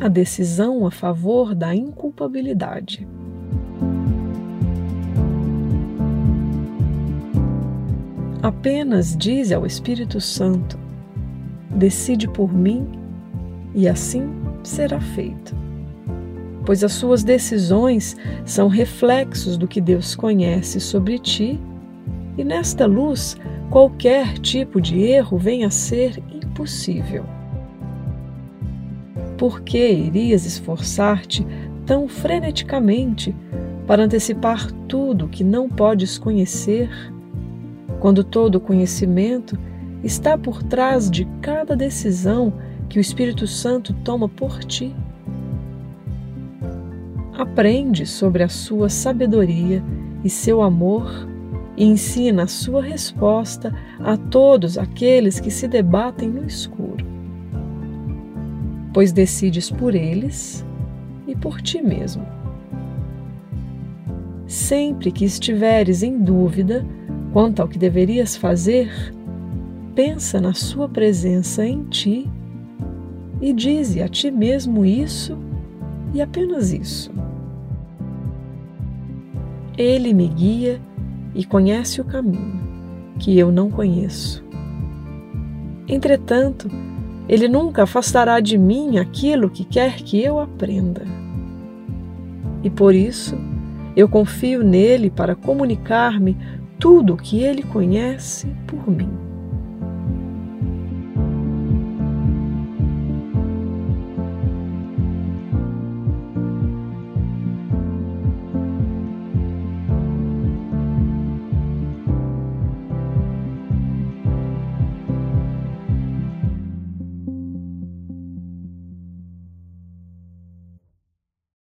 a decisão a favor da inculpabilidade. Apenas dize ao Espírito Santo: decide por mim e assim será feito. Pois as suas decisões são reflexos do que Deus conhece sobre ti, e nesta luz qualquer tipo de erro vem a ser impossível. Por que irias esforçar-te tão freneticamente para antecipar tudo que não podes conhecer, quando todo o conhecimento está por trás de cada decisão que o Espírito Santo toma por ti? Aprende sobre a sua sabedoria e seu amor e ensina a sua resposta a todos aqueles que se debatem no escuro. Pois decides por eles e por ti mesmo. Sempre que estiveres em dúvida quanto ao que deverias fazer, pensa na sua presença em ti e dize a ti mesmo isso e apenas isso. Ele me guia e conhece o caminho que eu não conheço. Entretanto, ele nunca afastará de mim aquilo que quer que eu aprenda. E por isso, eu confio nele para comunicar-me tudo o que ele conhece por mim.